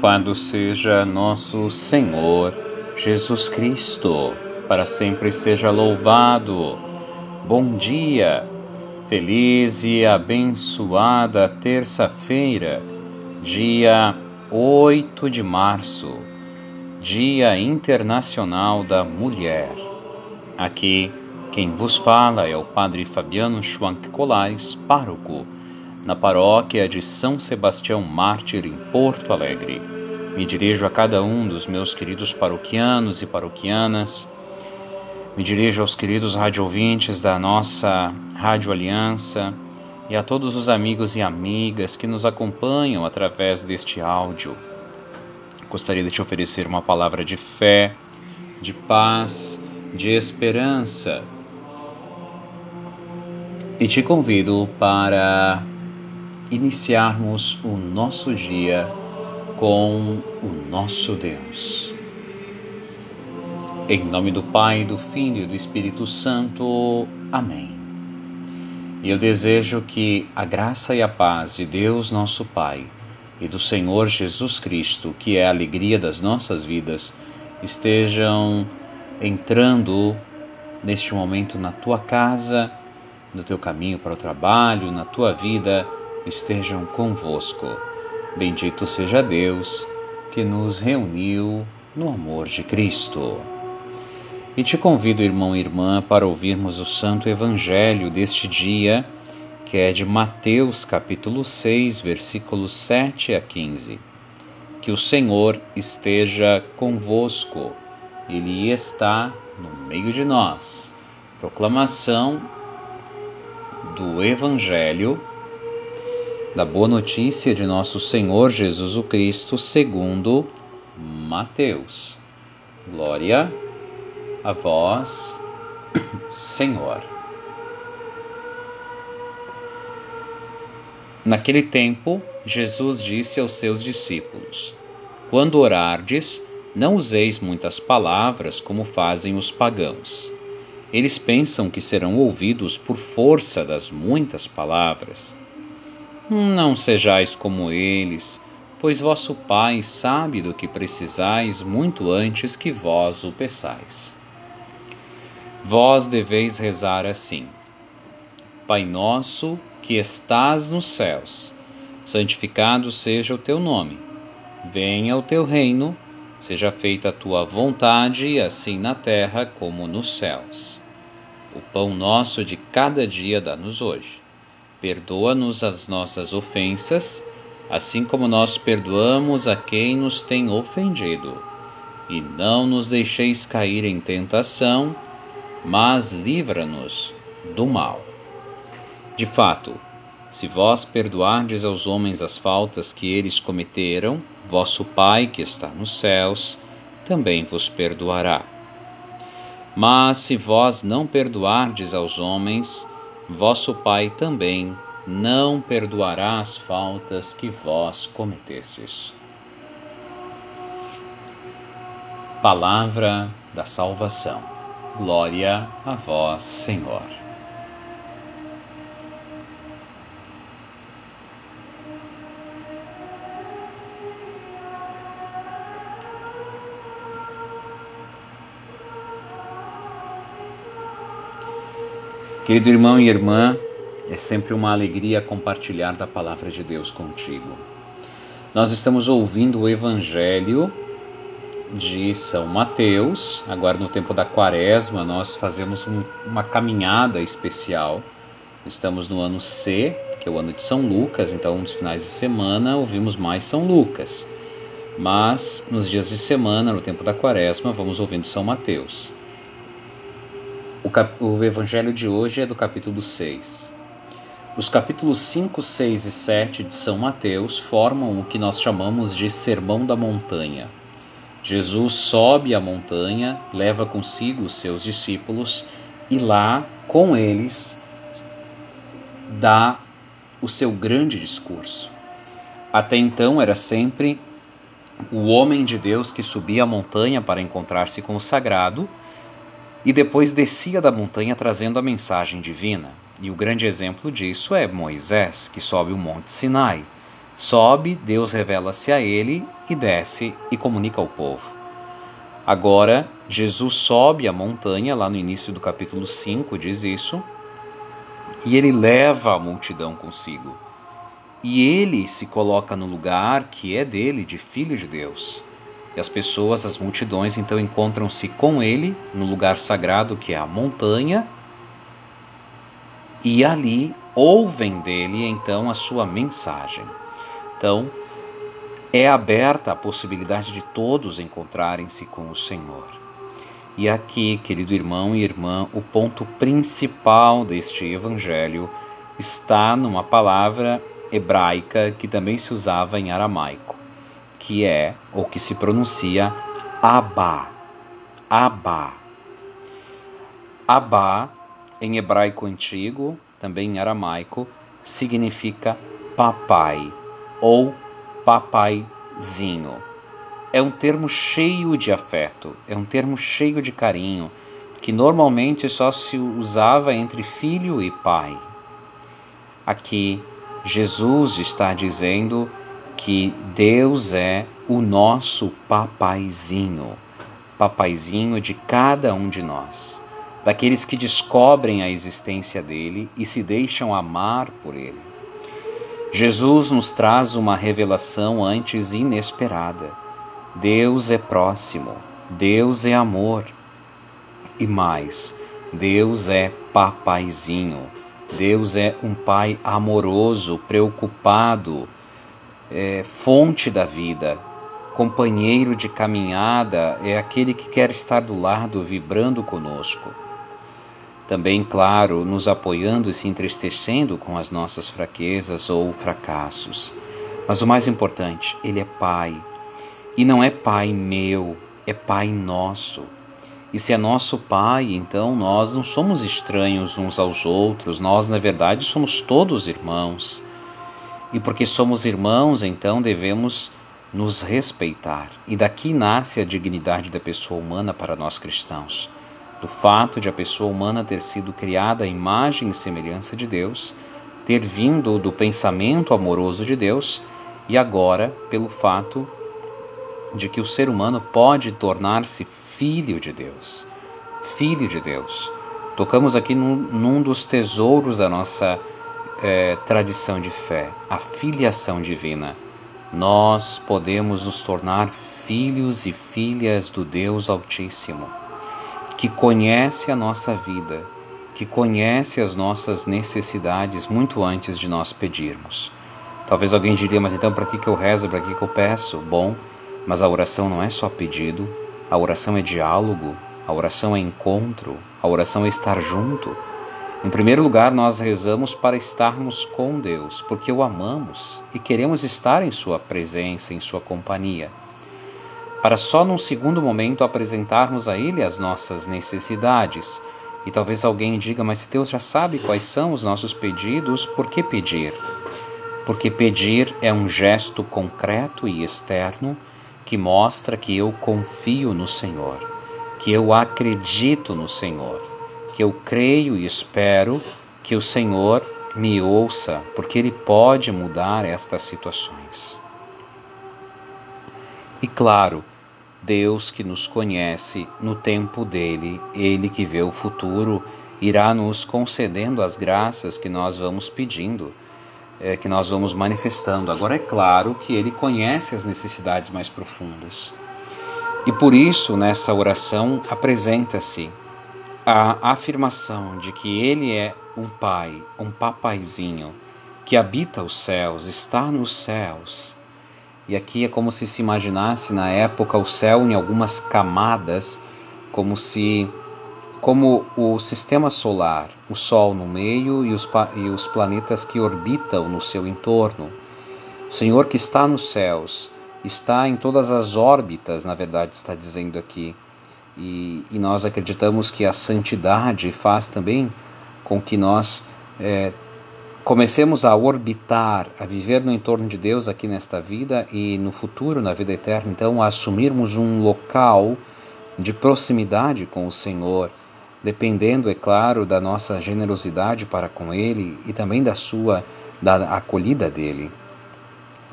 Louvado seja nosso Senhor Jesus Cristo, para sempre seja louvado. Bom dia, feliz e abençoada terça-feira, dia 8 de março, Dia Internacional da Mulher. Aqui, quem vos fala é o Padre Fabiano Schwank Colais, pároco na paróquia de São Sebastião Mártir, em Porto Alegre. Me dirijo a cada um dos meus queridos paroquianos e paroquianas, me dirijo aos queridos radiovintes da nossa Rádio Aliança e a todos os amigos e amigas que nos acompanham através deste áudio. Gostaria de te oferecer uma palavra de fé, de paz, de esperança. E te convido para iniciarmos o nosso dia com o nosso Deus. Em nome do Pai, do Filho e do Espírito Santo. Amém. E eu desejo que a graça e a paz de Deus, nosso Pai, e do Senhor Jesus Cristo, que é a alegria das nossas vidas, estejam entrando neste momento na tua casa, no teu caminho para o trabalho, na tua vida estejam convosco. Bendito seja Deus que nos reuniu no amor de Cristo. E te convido, irmão e irmã, para ouvirmos o Santo Evangelho deste dia, que é de Mateus capítulo 6, versículos 7 a 15. Que o Senhor esteja convosco, Ele está no meio de nós. Proclamação do Evangelho da boa notícia de nosso Senhor Jesus o Cristo, segundo Mateus. Glória a vós, Senhor. Naquele tempo, Jesus disse aos seus discípulos: Quando orardes, não useis muitas palavras como fazem os pagãos. Eles pensam que serão ouvidos por força das muitas palavras. Não sejais como eles, pois vosso Pai sabe do que precisais muito antes que vós o peçais. Vós deveis rezar assim: Pai nosso que estás nos céus, santificado seja o teu nome. Venha o teu reino, seja feita a tua vontade, assim na terra como nos céus. O pão nosso de cada dia dá-nos hoje Perdoa-nos as nossas ofensas, assim como nós perdoamos a quem nos tem ofendido. E não nos deixeis cair em tentação, mas livra-nos do mal. De fato, se vós perdoardes aos homens as faltas que eles cometeram, vosso Pai que está nos céus também vos perdoará. Mas se vós não perdoardes aos homens, vosso Pai também não perdoará as faltas que vós cometestes. Palavra da salvação. Glória a vós, Senhor. Querido irmão e irmã, é sempre uma alegria compartilhar da palavra de Deus contigo. Nós estamos ouvindo o Evangelho de São Mateus. Agora, no tempo da Quaresma, nós fazemos um, uma caminhada especial. Estamos no ano C, que é o ano de São Lucas, então, nos finais de semana, ouvimos mais São Lucas. Mas nos dias de semana, no tempo da Quaresma, vamos ouvindo São Mateus. O, cap... o evangelho de hoje é do capítulo 6. Os capítulos 5, 6 e 7 de São Mateus formam o que nós chamamos de Sermão da Montanha. Jesus sobe a montanha, leva consigo os seus discípulos e lá, com eles, dá o seu grande discurso. Até então era sempre o homem de Deus que subia a montanha para encontrar-se com o sagrado e depois descia da montanha trazendo a mensagem divina. E o grande exemplo disso é Moisés, que sobe o Monte Sinai, Sobe, Deus revela-se a ele e desce e comunica ao povo. Agora, Jesus sobe a montanha, lá no início do capítulo 5 diz isso, e ele leva a multidão consigo. E ele se coloca no lugar que é dele, de filho de Deus. E as pessoas, as multidões, então encontram-se com ele no lugar sagrado que é a montanha, e ali ouvem dele então a sua mensagem. Então, é aberta a possibilidade de todos encontrarem-se com o Senhor. E aqui, querido irmão e irmã, o ponto principal deste evangelho está numa palavra hebraica que também se usava em aramaico, que é ou que se pronuncia Abá. Abá. Abá, em hebraico antigo, também em aramaico, significa papai ou papaizinho. É um termo cheio de afeto, é um termo cheio de carinho, que normalmente só se usava entre filho e pai. Aqui, Jesus está dizendo que Deus é o nosso papaizinho, papaizinho de cada um de nós, daqueles que descobrem a existência dele e se deixam amar por ele. Jesus nos traz uma revelação antes inesperada. Deus é próximo, Deus é amor. E mais, Deus é papaizinho. Deus é um pai amoroso, preocupado, é, fonte da vida, companheiro de caminhada, é aquele que quer estar do lado, vibrando conosco também, claro, nos apoiando e se entristecendo com as nossas fraquezas ou fracassos. Mas o mais importante, Ele é Pai. E não é Pai meu, é Pai nosso. E se é nosso Pai, então nós não somos estranhos uns aos outros, nós, na verdade, somos todos irmãos. E porque somos irmãos, então devemos nos respeitar. E daqui nasce a dignidade da pessoa humana para nós cristãos do fato de a pessoa humana ter sido criada à imagem e semelhança de Deus, ter vindo do pensamento amoroso de Deus e agora pelo fato de que o ser humano pode tornar-se filho de Deus. Filho de Deus. Tocamos aqui num, num dos tesouros da nossa é, tradição de fé, a filiação divina. Nós podemos nos tornar filhos e filhas do Deus Altíssimo que conhece a nossa vida, que conhece as nossas necessidades muito antes de nós pedirmos. Talvez alguém diria, mas então para que, que eu rezo, para que, que eu peço? Bom, mas a oração não é só pedido, a oração é diálogo, a oração é encontro, a oração é estar junto. Em primeiro lugar, nós rezamos para estarmos com Deus, porque o amamos e queremos estar em Sua presença, em Sua companhia para só num segundo momento apresentarmos a Ele as nossas necessidades. E talvez alguém diga, mas se Deus já sabe quais são os nossos pedidos, por que pedir? Porque pedir é um gesto concreto e externo que mostra que eu confio no Senhor, que eu acredito no Senhor, que eu creio e espero que o Senhor me ouça, porque Ele pode mudar estas situações. E claro, Deus que nos conhece no tempo dele, ele que vê o futuro, irá nos concedendo as graças que nós vamos pedindo, é, que nós vamos manifestando. Agora, é claro que ele conhece as necessidades mais profundas. E por isso, nessa oração, apresenta-se a afirmação de que ele é um pai, um papaizinho, que habita os céus, está nos céus e aqui é como se se imaginasse na época o céu em algumas camadas, como se como o sistema solar, o Sol no meio e os, e os planetas que orbitam no seu entorno. O Senhor que está nos céus, está em todas as órbitas, na verdade, está dizendo aqui. E, e nós acreditamos que a santidade faz também com que nós é, comecemos a orbitar, a viver no entorno de Deus aqui nesta vida e no futuro, na vida eterna, então, a assumirmos um local de proximidade com o Senhor, dependendo, é claro, da nossa generosidade para com Ele e também da sua da acolhida dele.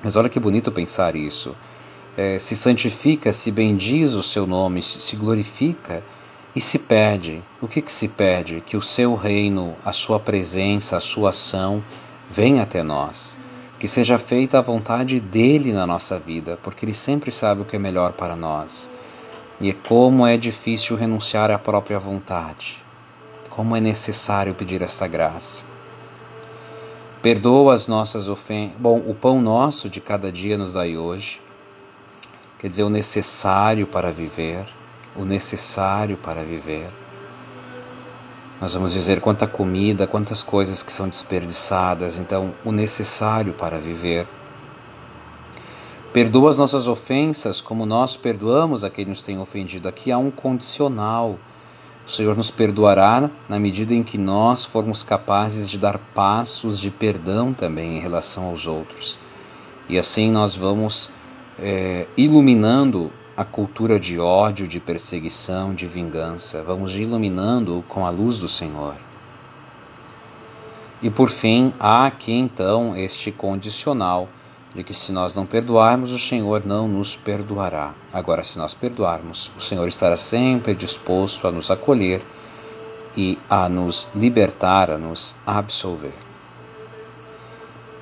Mas olha que bonito pensar isso. É, se santifica, se bendiz o seu nome, se glorifica e se pede. O que, que se pede? Que o seu reino, a sua presença, a sua ação venha até nós. Que seja feita a vontade dele na nossa vida, porque ele sempre sabe o que é melhor para nós. E como é difícil renunciar à própria vontade. Como é necessário pedir essa graça. Perdoa as nossas ofensas. Bom, o pão nosso de cada dia nos dai hoje. Quer dizer, o necessário para viver. O necessário para viver. Nós vamos dizer quanta comida, quantas coisas que são desperdiçadas. Então, o necessário para viver. Perdoa as nossas ofensas como nós perdoamos a quem nos tem ofendido. Aqui há um condicional. O Senhor nos perdoará na medida em que nós formos capazes de dar passos de perdão também em relação aos outros. E assim nós vamos é, iluminando a cultura de ódio, de perseguição, de vingança. Vamos iluminando com a luz do Senhor. E por fim, há aqui então este condicional de que se nós não perdoarmos, o Senhor não nos perdoará. Agora, se nós perdoarmos, o Senhor estará sempre disposto a nos acolher e a nos libertar, a nos absolver.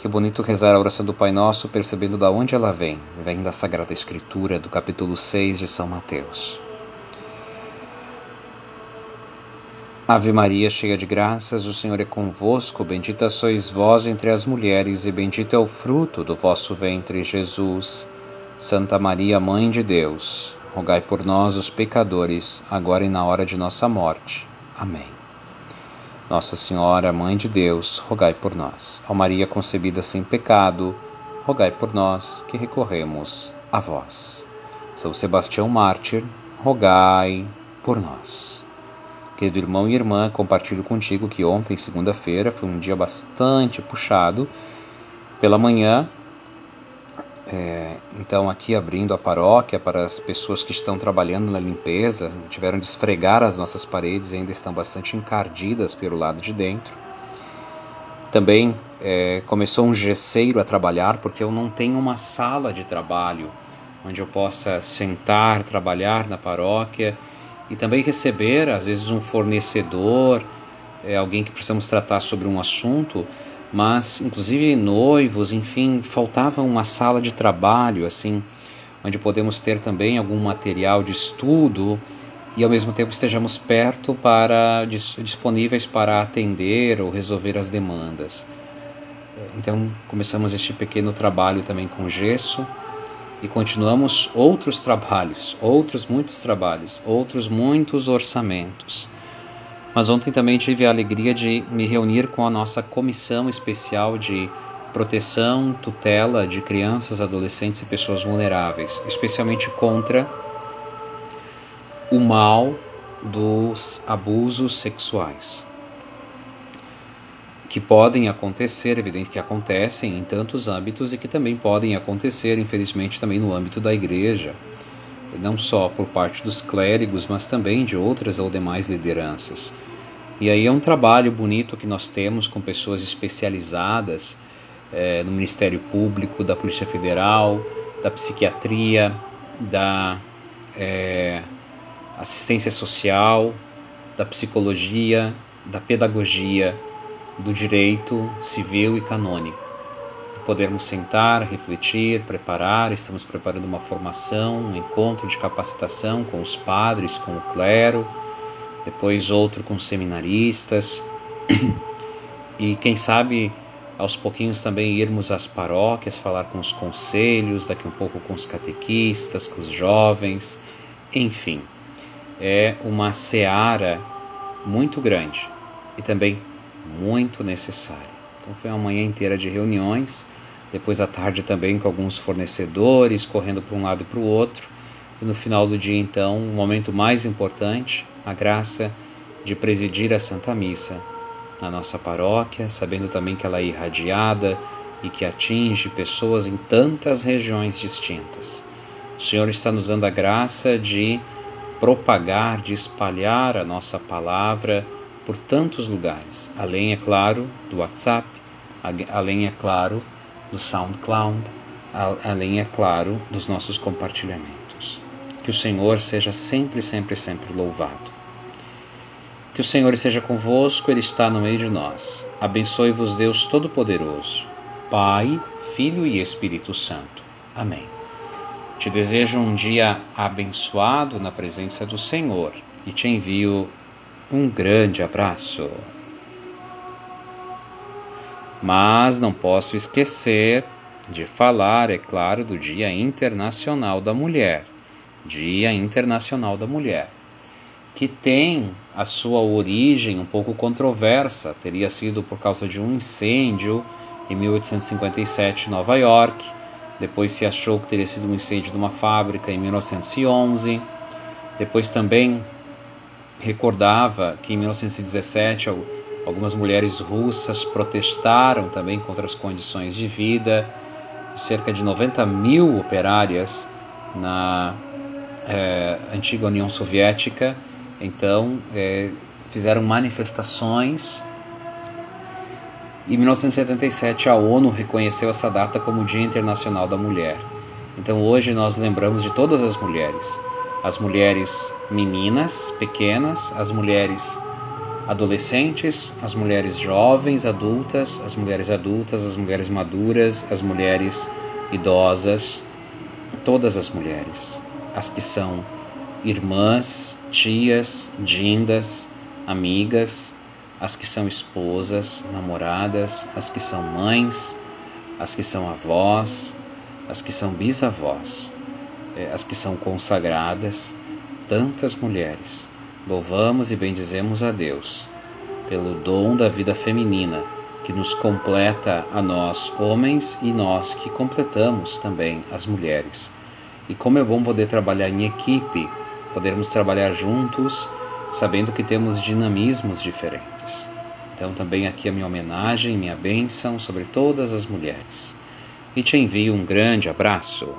Que bonito rezar a oração do Pai Nosso, percebendo de onde ela vem. Vem da Sagrada Escritura, do capítulo 6 de São Mateus. Ave Maria, cheia de graças, o Senhor é convosco. Bendita sois vós entre as mulheres, e bendito é o fruto do vosso ventre, Jesus. Santa Maria, Mãe de Deus, rogai por nós, os pecadores, agora e na hora de nossa morte. Amém. Nossa Senhora, Mãe de Deus, rogai por nós. Ó Maria concebida sem pecado, rogai por nós que recorremos a vós. São Sebastião Mártir, rogai por nós. Querido irmão e irmã, compartilho contigo que ontem, segunda-feira, foi um dia bastante puxado. Pela manhã, é, então aqui abrindo a paróquia para as pessoas que estão trabalhando na limpeza, tiveram de esfregar as nossas paredes, ainda estão bastante encardidas pelo lado de dentro. Também é, começou um gesseiro a trabalhar, porque eu não tenho uma sala de trabalho onde eu possa sentar, trabalhar na paróquia e também receber, às vezes, um fornecedor, é, alguém que precisamos tratar sobre um assunto, mas inclusive noivos, enfim, faltava uma sala de trabalho, assim, onde podemos ter também algum material de estudo e ao mesmo tempo estejamos perto para disponíveis para atender ou resolver as demandas. Então começamos este pequeno trabalho também com gesso e continuamos outros trabalhos, outros muitos trabalhos, outros muitos orçamentos. Mas ontem também tive a alegria de me reunir com a nossa comissão especial de proteção, tutela de crianças, adolescentes e pessoas vulneráveis, especialmente contra o mal dos abusos sexuais que podem acontecer, evidente que acontecem em tantos âmbitos e que também podem acontecer, infelizmente, também no âmbito da igreja, não só por parte dos clérigos, mas também de outras ou demais lideranças. E aí é um trabalho bonito que nós temos com pessoas especializadas é, no Ministério Público, da Polícia Federal, da psiquiatria, da é, assistência social, da psicologia, da pedagogia do direito civil e canônico. Podermos sentar, refletir, preparar, estamos preparando uma formação, um encontro de capacitação com os padres, com o clero, depois outro com seminaristas, e quem sabe aos pouquinhos também irmos às paróquias, falar com os conselhos, daqui um pouco com os catequistas, com os jovens, enfim, é uma seara muito grande e também muito necessário. Então foi uma manhã inteira de reuniões, depois à tarde também com alguns fornecedores, correndo para um lado e para o outro, E no final do dia, então, o momento mais importante, a graça de presidir a Santa Missa na nossa paróquia, sabendo também que ela é irradiada e que atinge pessoas em tantas regiões distintas. O Senhor está nos dando a graça de propagar, de espalhar a nossa palavra por tantos lugares, além, é claro, do WhatsApp, além, é claro, do SoundCloud, além, é claro, dos nossos compartilhamentos. Que o Senhor seja sempre, sempre, sempre louvado. Que o Senhor esteja convosco, Ele está no meio de nós. Abençoe-vos, Deus Todo-Poderoso, Pai, Filho e Espírito Santo. Amém. Te desejo um dia abençoado na presença do Senhor e te envio um grande abraço. Mas não posso esquecer de falar, é claro, do Dia Internacional da Mulher. Dia Internacional da Mulher, que tem a sua origem um pouco controversa, teria sido por causa de um incêndio em 1857 em Nova York depois se achou que teria sido um incêndio de uma fábrica em 1911. Depois também recordava que em 1917 algumas mulheres russas protestaram também contra as condições de vida. Cerca de 90 mil operárias na é, antiga União Soviética, então, é, fizeram manifestações em 1977, a ONU reconheceu essa data como Dia Internacional da Mulher. Então, hoje nós lembramos de todas as mulheres: as mulheres meninas, pequenas, as mulheres adolescentes, as mulheres jovens, adultas, as mulheres adultas, as mulheres maduras, as mulheres idosas, todas as mulheres, as que são irmãs, tias, dindas, amigas, as que são esposas, namoradas, as que são mães, as que são avós, as que são bisavós, eh, as que são consagradas, tantas mulheres. Louvamos e bendizemos a Deus pelo dom da vida feminina que nos completa a nós, homens, e nós que completamos também as mulheres. E como é bom poder trabalhar em equipe, podermos trabalhar juntos sabendo que temos dinamismos diferentes. Então, também aqui a minha homenagem, minha bênção sobre todas as mulheres. E te envio um grande abraço.